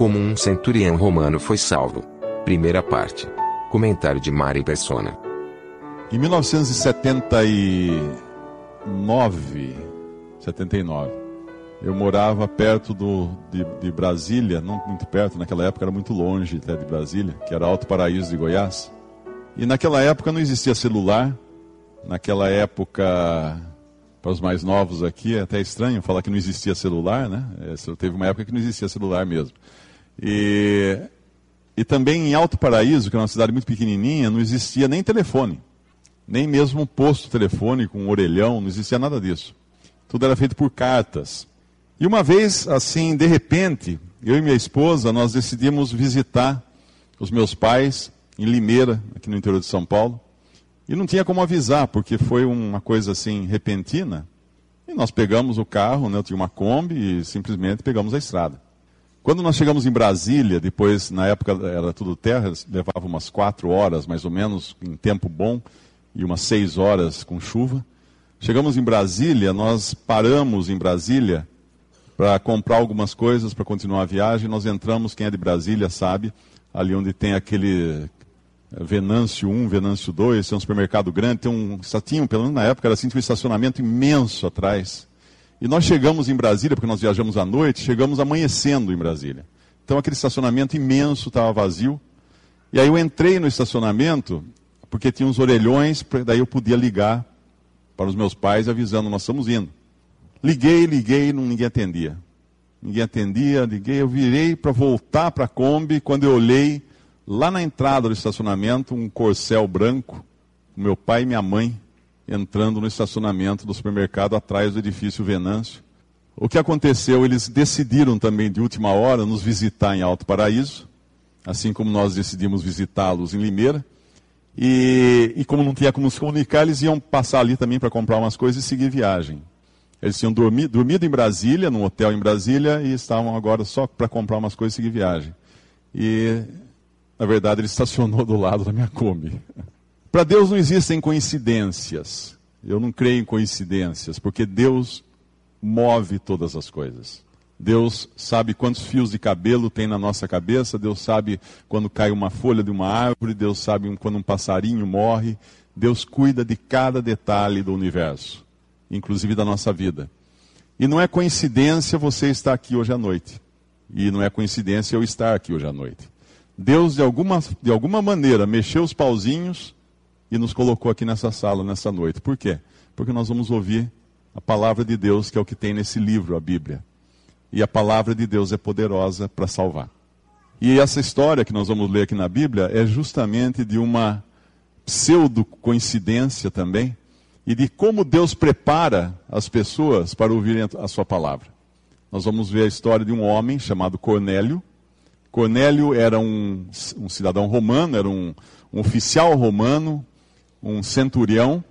Como um centurião romano foi salvo. Primeira parte. Comentário de Mari Persona. Em 1979, 79, eu morava perto do, de, de Brasília, não muito perto, naquela época era muito longe até de Brasília, que era Alto Paraíso de Goiás. E naquela época não existia celular, naquela época, para os mais novos aqui, é até estranho falar que não existia celular, né? É, teve uma época que não existia celular mesmo. E, e também em Alto Paraíso, que é uma cidade muito pequenininha, não existia nem telefone, nem mesmo um posto telefônico, um orelhão, não existia nada disso. Tudo era feito por cartas. E uma vez, assim, de repente, eu e minha esposa, nós decidimos visitar os meus pais em Limeira, aqui no interior de São Paulo. E não tinha como avisar, porque foi uma coisa assim repentina. E nós pegamos o carro, né, eu tinha uma Kombi e simplesmente pegamos a estrada. Quando nós chegamos em Brasília, depois, na época era tudo terra, levava umas quatro horas mais ou menos, em tempo bom, e umas seis horas com chuva. Chegamos em Brasília, nós paramos em Brasília para comprar algumas coisas para continuar a viagem. Nós entramos, quem é de Brasília sabe, ali onde tem aquele Venâncio 1, Venâncio 2, tem um supermercado grande, tem um, tinha, pelo menos na época, era assim, um estacionamento imenso atrás. E nós chegamos em Brasília, porque nós viajamos à noite, chegamos amanhecendo em Brasília. Então aquele estacionamento imenso estava vazio. E aí eu entrei no estacionamento, porque tinha uns orelhões, daí eu podia ligar para os meus pais avisando, nós estamos indo. Liguei, liguei, não, ninguém atendia. Ninguém atendia, liguei, eu virei para voltar para a Kombi, quando eu olhei, Lá na entrada do estacionamento, um corcel branco, meu pai e minha mãe entrando no estacionamento do supermercado atrás do edifício Venâncio. O que aconteceu? Eles decidiram também de última hora nos visitar em Alto Paraíso, assim como nós decidimos visitá-los em Limeira. E, e, como não tinha como se comunicar, eles iam passar ali também para comprar umas coisas e seguir viagem. Eles tinham dormido, dormido em Brasília, num hotel em Brasília, e estavam agora só para comprar umas coisas e seguir viagem. E na verdade, ele estacionou do lado da minha Kombi. Para Deus não existem coincidências. Eu não creio em coincidências, porque Deus move todas as coisas. Deus sabe quantos fios de cabelo tem na nossa cabeça, Deus sabe quando cai uma folha de uma árvore, Deus sabe quando um passarinho morre. Deus cuida de cada detalhe do universo, inclusive da nossa vida. E não é coincidência você estar aqui hoje à noite. E não é coincidência eu estar aqui hoje à noite. Deus, de alguma, de alguma maneira, mexeu os pauzinhos e nos colocou aqui nessa sala, nessa noite. Por quê? Porque nós vamos ouvir a palavra de Deus, que é o que tem nesse livro, a Bíblia. E a palavra de Deus é poderosa para salvar. E essa história que nós vamos ler aqui na Bíblia é justamente de uma pseudo-coincidência também, e de como Deus prepara as pessoas para ouvirem a sua palavra. Nós vamos ver a história de um homem chamado Cornélio, Cornélio era um, um cidadão romano, era um, um oficial romano, um centurião,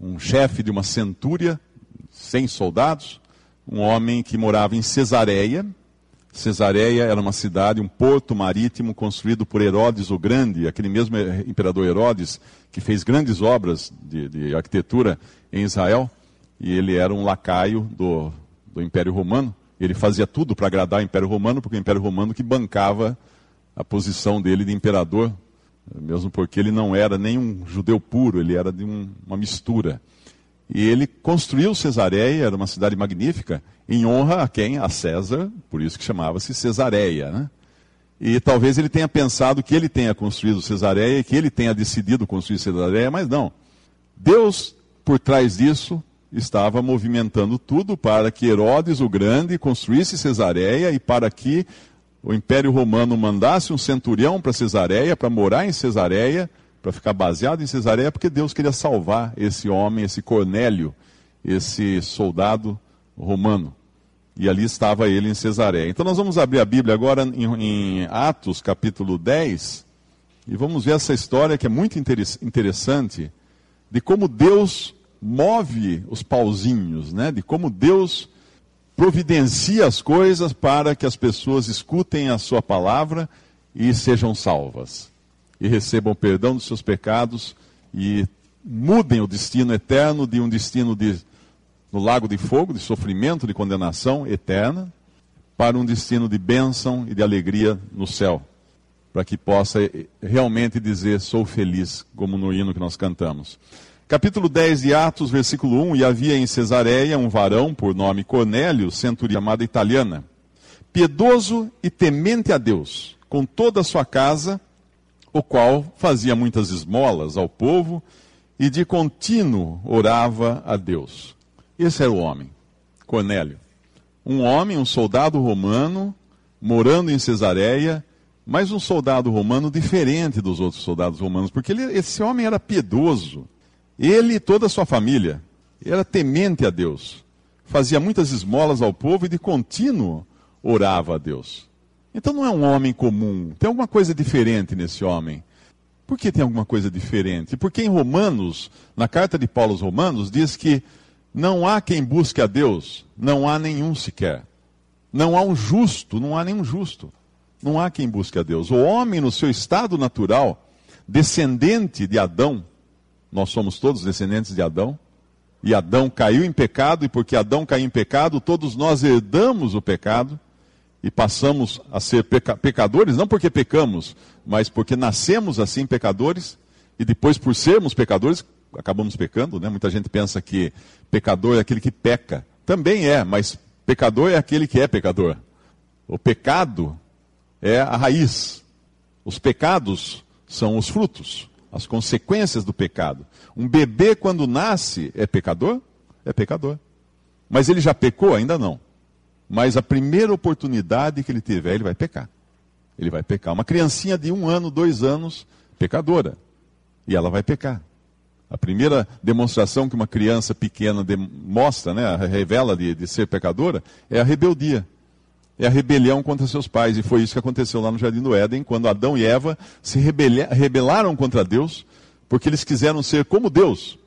um chefe de uma centúria, sem soldados, um homem que morava em Cesareia. Cesareia era uma cidade, um porto marítimo construído por Herodes o Grande, aquele mesmo imperador Herodes, que fez grandes obras de, de arquitetura em Israel, e ele era um lacaio do, do Império Romano. Ele fazia tudo para agradar o Império Romano, porque o Império Romano que bancava a posição dele de imperador, mesmo porque ele não era nem um judeu puro, ele era de um, uma mistura. E ele construiu Cesareia, era uma cidade magnífica, em honra a quem? A César, por isso que chamava-se Cesareia. Né? E talvez ele tenha pensado que ele tenha construído Cesareia, que ele tenha decidido construir Cesareia, mas não. Deus, por trás disso, estava movimentando tudo para que Herodes o Grande construísse Cesareia e para que o Império Romano mandasse um centurião para Cesareia, para morar em Cesareia, para ficar baseado em Cesareia, porque Deus queria salvar esse homem, esse Cornélio, esse soldado romano. E ali estava ele em Cesareia. Então nós vamos abrir a Bíblia agora em, em Atos, capítulo 10, e vamos ver essa história que é muito interessante, de como Deus move os pauzinhos, né? de como Deus providencia as coisas para que as pessoas escutem a sua palavra e sejam salvas. E recebam perdão dos seus pecados e mudem o destino eterno de um destino de, no lago de fogo, de sofrimento, de condenação eterna, para um destino de bênção e de alegria no céu. Para que possa realmente dizer, sou feliz, como no hino que nós cantamos. Capítulo 10 de Atos, versículo 1: E havia em Cesareia um varão por nome Cornélio, centurião chamada italiana, piedoso e temente a Deus, com toda a sua casa, o qual fazia muitas esmolas ao povo e de contínuo orava a Deus. Esse era o homem, Cornélio. Um homem, um soldado romano, morando em Cesareia, mas um soldado romano diferente dos outros soldados romanos, porque ele, esse homem era piedoso ele e toda a sua família era temente a Deus, fazia muitas esmolas ao povo e de contínuo orava a Deus. Então não é um homem comum, tem alguma coisa diferente nesse homem. Por que tem alguma coisa diferente? Porque em Romanos, na carta de Paulo aos Romanos, diz que não há quem busque a Deus, não há nenhum sequer. Não há um justo, não há nenhum justo. Não há quem busque a Deus. O homem, no seu estado natural, descendente de Adão, nós somos todos descendentes de Adão. E Adão caiu em pecado, e porque Adão caiu em pecado, todos nós herdamos o pecado e passamos a ser peca pecadores, não porque pecamos, mas porque nascemos assim pecadores, e depois, por sermos pecadores, acabamos pecando. Né? Muita gente pensa que pecador é aquele que peca. Também é, mas pecador é aquele que é pecador. O pecado é a raiz. Os pecados são os frutos as consequências do pecado. Um bebê, quando nasce, é pecador? É pecador. Mas ele já pecou? Ainda não. Mas a primeira oportunidade que ele tiver, ele vai pecar. Ele vai pecar. Uma criancinha de um ano, dois anos, pecadora. E ela vai pecar. A primeira demonstração que uma criança pequena mostra, né, revela de, de ser pecadora, é a rebeldia é a rebelião contra seus pais. E foi isso que aconteceu lá no Jardim do Éden, quando Adão e Eva se rebelaram contra Deus, porque eles quiseram ser como Deus.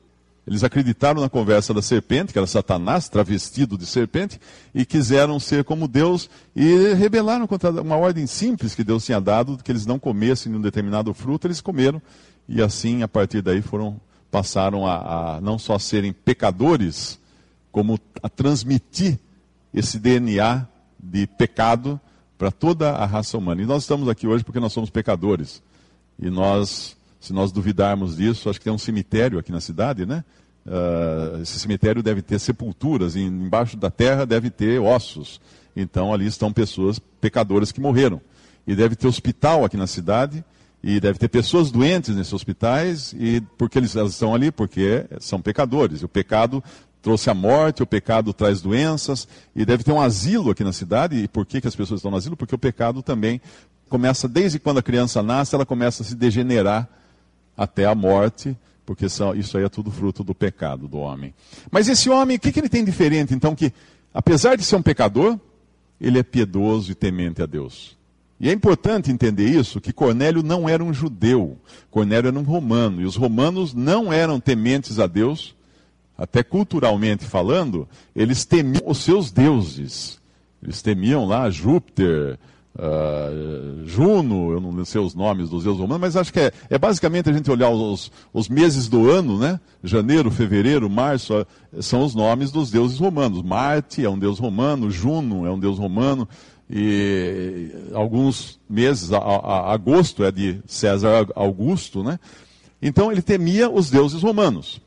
Eles acreditaram na conversa da serpente, que era Satanás, travestido de serpente, e quiseram ser como Deus e rebelaram contra uma ordem simples que Deus tinha dado, que eles não comessem um determinado fruto, eles comeram. E assim, a partir daí, foram passaram a, a não só serem pecadores, como a transmitir esse DNA de pecado para toda a raça humana. E nós estamos aqui hoje porque nós somos pecadores. E nós, se nós duvidarmos disso, acho que tem um cemitério aqui na cidade, né? Uh, esse cemitério deve ter sepulturas, e embaixo da terra deve ter ossos. Então ali estão pessoas pecadoras que morreram. E deve ter hospital aqui na cidade, e deve ter pessoas doentes nesses hospitais, e porque eles, elas estão ali? Porque são pecadores. E o pecado trouxe a morte, o pecado traz doenças, e deve ter um asilo aqui na cidade. E por que, que as pessoas estão no asilo? Porque o pecado também começa, desde quando a criança nasce, ela começa a se degenerar até a morte, porque isso aí é tudo fruto do pecado do homem. Mas esse homem, o que, que ele tem diferente? Então, que apesar de ser um pecador, ele é piedoso e temente a Deus. E é importante entender isso, que Cornélio não era um judeu, Cornélio era um romano, e os romanos não eram tementes a Deus, até culturalmente falando, eles temiam os seus deuses. Eles temiam lá Júpiter, uh, Juno, eu não sei os nomes dos deuses romanos, mas acho que é, é basicamente a gente olhar os, os, meses do ano, né? Janeiro, fevereiro, março, uh, são os nomes dos deuses romanos. Marte é um deus romano, Juno é um deus romano, e alguns meses, a, a, agosto é de César Augusto, né? Então ele temia os deuses romanos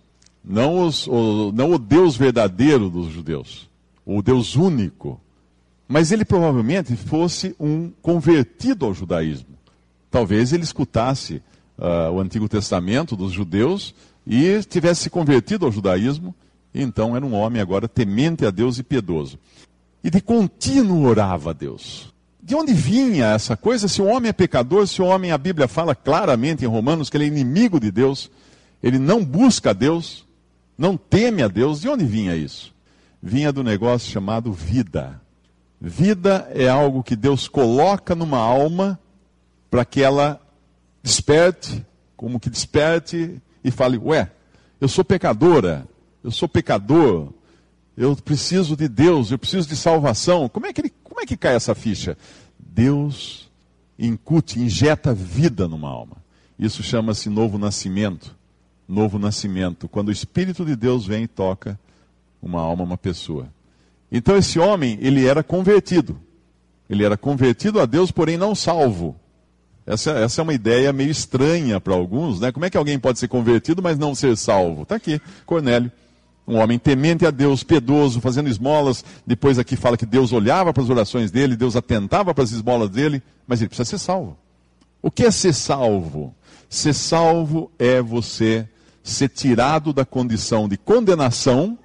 não, os, o, não o Deus verdadeiro dos judeus, o Deus único. Mas ele provavelmente fosse um convertido ao judaísmo. Talvez ele escutasse uh, o Antigo Testamento dos judeus e tivesse se convertido ao judaísmo. Então era um homem agora temente a Deus e piedoso. E de contínuo orava a Deus. De onde vinha essa coisa? Se o homem é pecador, se o homem, a Bíblia fala claramente em Romanos que ele é inimigo de Deus, ele não busca a Deus, não teme a Deus. De onde vinha isso? Vinha do negócio chamado vida. Vida é algo que Deus coloca numa alma para que ela desperte, como que desperte e fale: Ué, eu sou pecadora, eu sou pecador, eu preciso de Deus, eu preciso de salvação. Como é que, ele, como é que cai essa ficha? Deus incute, injeta vida numa alma. Isso chama-se novo nascimento. Novo nascimento, quando o Espírito de Deus vem e toca uma alma, uma pessoa. Então esse homem, ele era convertido. Ele era convertido a Deus, porém não salvo. Essa, essa é uma ideia meio estranha para alguns, né? Como é que alguém pode ser convertido, mas não ser salvo? Está aqui, Cornélio. Um homem temente a Deus, piedoso, fazendo esmolas. Depois aqui fala que Deus olhava para as orações dele, Deus atentava para as esmolas dele, mas ele precisa ser salvo. O que é ser salvo? Ser salvo é você ser tirado da condição de condenação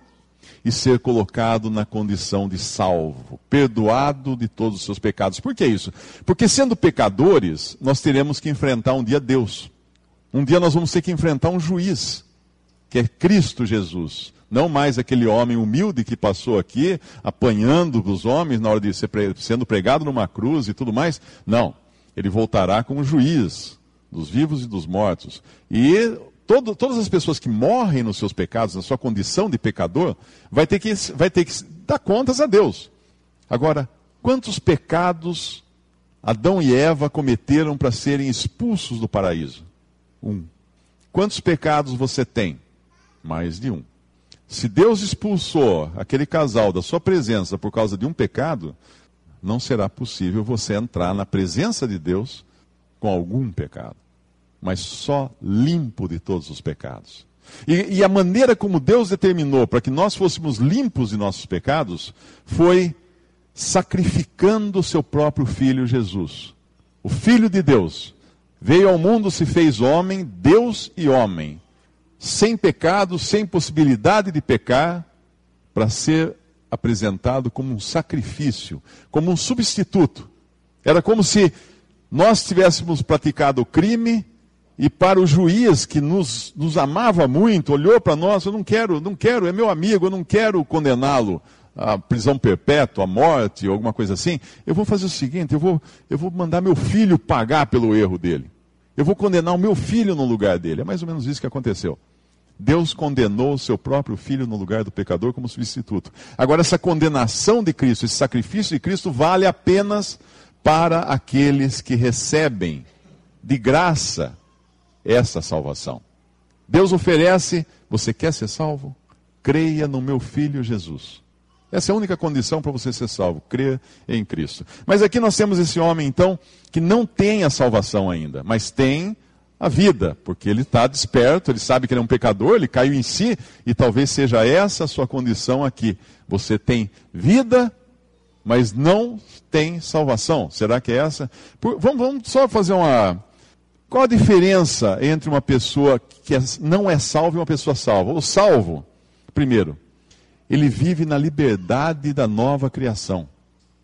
e ser colocado na condição de salvo, perdoado de todos os seus pecados. Por que isso? Porque sendo pecadores, nós teremos que enfrentar um dia Deus. Um dia nós vamos ter que enfrentar um juiz, que é Cristo Jesus. Não mais aquele homem humilde que passou aqui, apanhando os homens na hora de ser sendo pregado numa cruz e tudo mais. Não. Ele voltará como juiz dos vivos e dos mortos. E todo, todas as pessoas que morrem nos seus pecados, na sua condição de pecador, vai ter que, vai ter que dar contas a Deus. Agora, quantos pecados Adão e Eva cometeram para serem expulsos do paraíso? Um. Quantos pecados você tem? Mais de um. Se Deus expulsou aquele casal da sua presença por causa de um pecado, não será possível você entrar na presença de Deus com algum pecado mas só limpo de todos os pecados. E, e a maneira como Deus determinou para que nós fôssemos limpos de nossos pecados foi sacrificando o seu próprio filho Jesus. O filho de Deus veio ao mundo, se fez homem, Deus e homem, sem pecado, sem possibilidade de pecar, para ser apresentado como um sacrifício, como um substituto. Era como se nós tivéssemos praticado o crime e para o juiz que nos, nos amava muito, olhou para nós, eu não quero, não quero, é meu amigo, eu não quero condená-lo à prisão perpétua, à morte, alguma coisa assim. Eu vou fazer o seguinte, eu vou, eu vou mandar meu filho pagar pelo erro dele. Eu vou condenar o meu filho no lugar dele. É mais ou menos isso que aconteceu. Deus condenou o seu próprio filho no lugar do pecador como substituto. Agora, essa condenação de Cristo, esse sacrifício de Cristo, vale apenas para aqueles que recebem de graça essa salvação. Deus oferece, você quer ser salvo? Creia no meu filho Jesus. Essa é a única condição para você ser salvo, crer em Cristo. Mas aqui nós temos esse homem, então, que não tem a salvação ainda, mas tem a vida, porque ele está desperto, ele sabe que ele é um pecador, ele caiu em si, e talvez seja essa a sua condição aqui. Você tem vida, mas não tem salvação. Será que é essa? Por, vamos, vamos só fazer uma, qual a diferença entre uma pessoa que é, não é salva e uma pessoa salva? O salvo, primeiro, ele vive na liberdade da nova criação.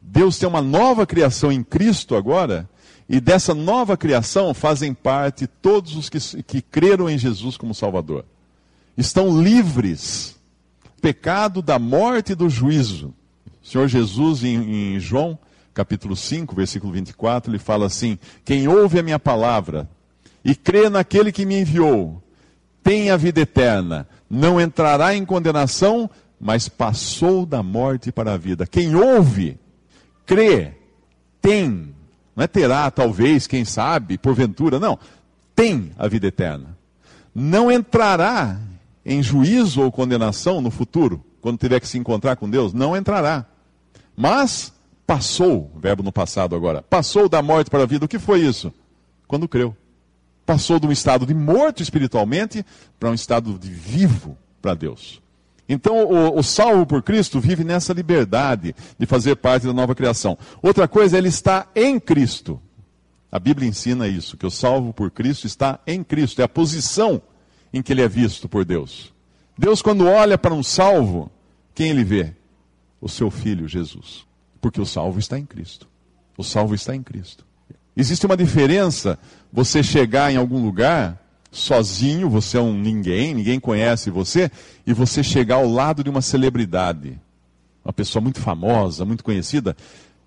Deus tem uma nova criação em Cristo agora, e dessa nova criação fazem parte todos os que, que creram em Jesus como Salvador. Estão livres, pecado da morte e do juízo. O Senhor Jesus, em, em João capítulo 5, versículo 24, ele fala assim: Quem ouve a minha palavra e crê naquele que me enviou, tem a vida eterna, não entrará em condenação, mas passou da morte para a vida. Quem ouve, crê, tem, não é terá, talvez, quem sabe, porventura, não, tem a vida eterna. Não entrará em juízo ou condenação no futuro, quando tiver que se encontrar com Deus, não entrará. Mas passou, verbo no passado agora, passou da morte para a vida. O que foi isso? Quando creu passou de um estado de morto espiritualmente para um estado de vivo para Deus. Então, o, o, salvo por Cristo vive nessa liberdade de fazer parte da nova criação. Outra coisa, ele está em Cristo. A Bíblia ensina isso, que o salvo por Cristo está em Cristo. É a posição em que ele é visto por Deus. Deus, quando olha para um salvo, quem ele vê? O seu filho Jesus. Porque o salvo está em Cristo. O salvo está em Cristo. Existe uma diferença você chegar em algum lugar sozinho, você é um ninguém, ninguém conhece você, e você chegar ao lado de uma celebridade. uma pessoa muito famosa, muito conhecida,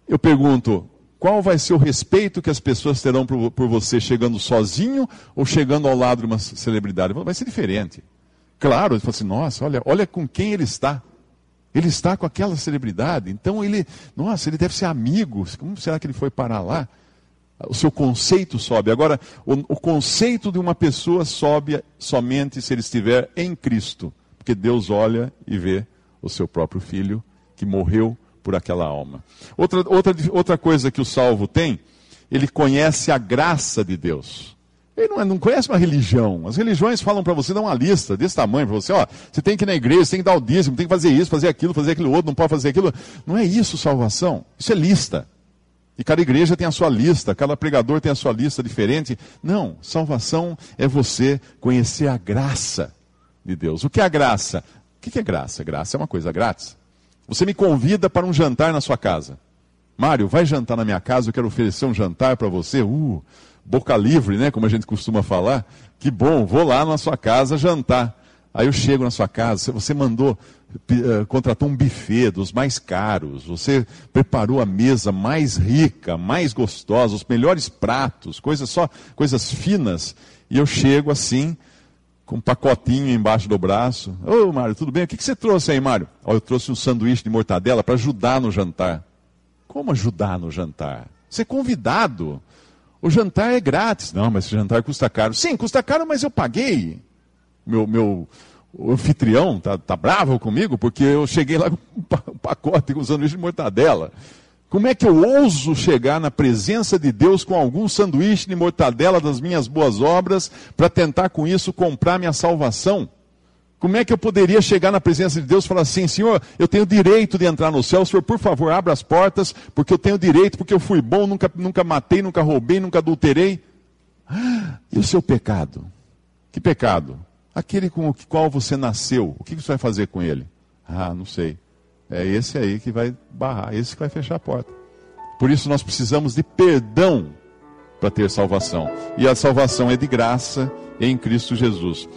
eu pergunto: qual vai ser o respeito que as pessoas terão por, por você chegando sozinho ou chegando ao lado de uma celebridade? Vai ser diferente. Claro, ele fala assim: nossa, olha, olha com quem ele está. Ele está com aquela celebridade, então ele, nossa, ele deve ser amigo. Como será que ele foi parar lá? O seu conceito sobe. Agora, o, o conceito de uma pessoa sobe somente se ele estiver em Cristo, porque Deus olha e vê o seu próprio filho que morreu por aquela alma. Outra, outra, outra coisa que o salvo tem, ele conhece a graça de Deus. Ele não, é, não conhece uma religião. As religiões falam para você, dá uma lista desse tamanho para você, ó, você tem que ir na igreja, você tem que dar o dízimo, tem que fazer isso, fazer aquilo, fazer aquilo outro, não pode fazer aquilo. Não é isso salvação. Isso é lista. E cada igreja tem a sua lista, cada pregador tem a sua lista diferente. Não, salvação é você conhecer a graça de Deus. O que é a graça? O que é graça? Graça é uma coisa grátis. Você me convida para um jantar na sua casa. Mário, vai jantar na minha casa, eu quero oferecer um jantar para você. Uh, boca livre, né? Como a gente costuma falar. Que bom, vou lá na sua casa jantar. Aí eu chego na sua casa, você mandou, uh, contratou um buffet dos mais caros, você preparou a mesa mais rica, mais gostosa, os melhores pratos, coisas só, coisas finas, e eu chego assim, com um pacotinho embaixo do braço. Ô, oh, Mário, tudo bem? O que, você trouxe aí, Mário? Oh, eu trouxe um sanduíche de mortadela para ajudar no jantar. Como ajudar no jantar? Ser convidado. O jantar é grátis. Não, mas esse jantar custa caro. Sim, custa caro, mas eu paguei. Meu, meu anfitrião tá, tá bravo comigo porque eu cheguei lá com um pacote com sanduíche de mortadela. Como é que eu ouso chegar na presença de Deus com algum sanduíche de mortadela das minhas boas obras para tentar com isso comprar minha salvação? Como é que eu poderia chegar na presença de Deus e falar assim, Senhor, eu tenho direito de entrar no céu, Senhor, por favor, abra as portas, porque eu tenho direito, porque eu fui bom, nunca, nunca matei, nunca roubei, nunca adulterei. E o seu pecado? Que pecado? Aquele com o qual você nasceu, o que você vai fazer com ele? Ah, não sei. É esse aí que vai barrar, esse que vai fechar a porta. Por isso nós precisamos de perdão para ter salvação. E a salvação é de graça em Cristo Jesus.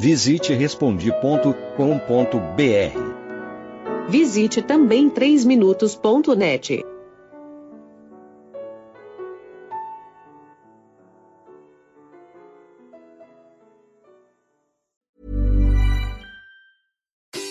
Visite respondi.com.br. Visite também 3minutos.net.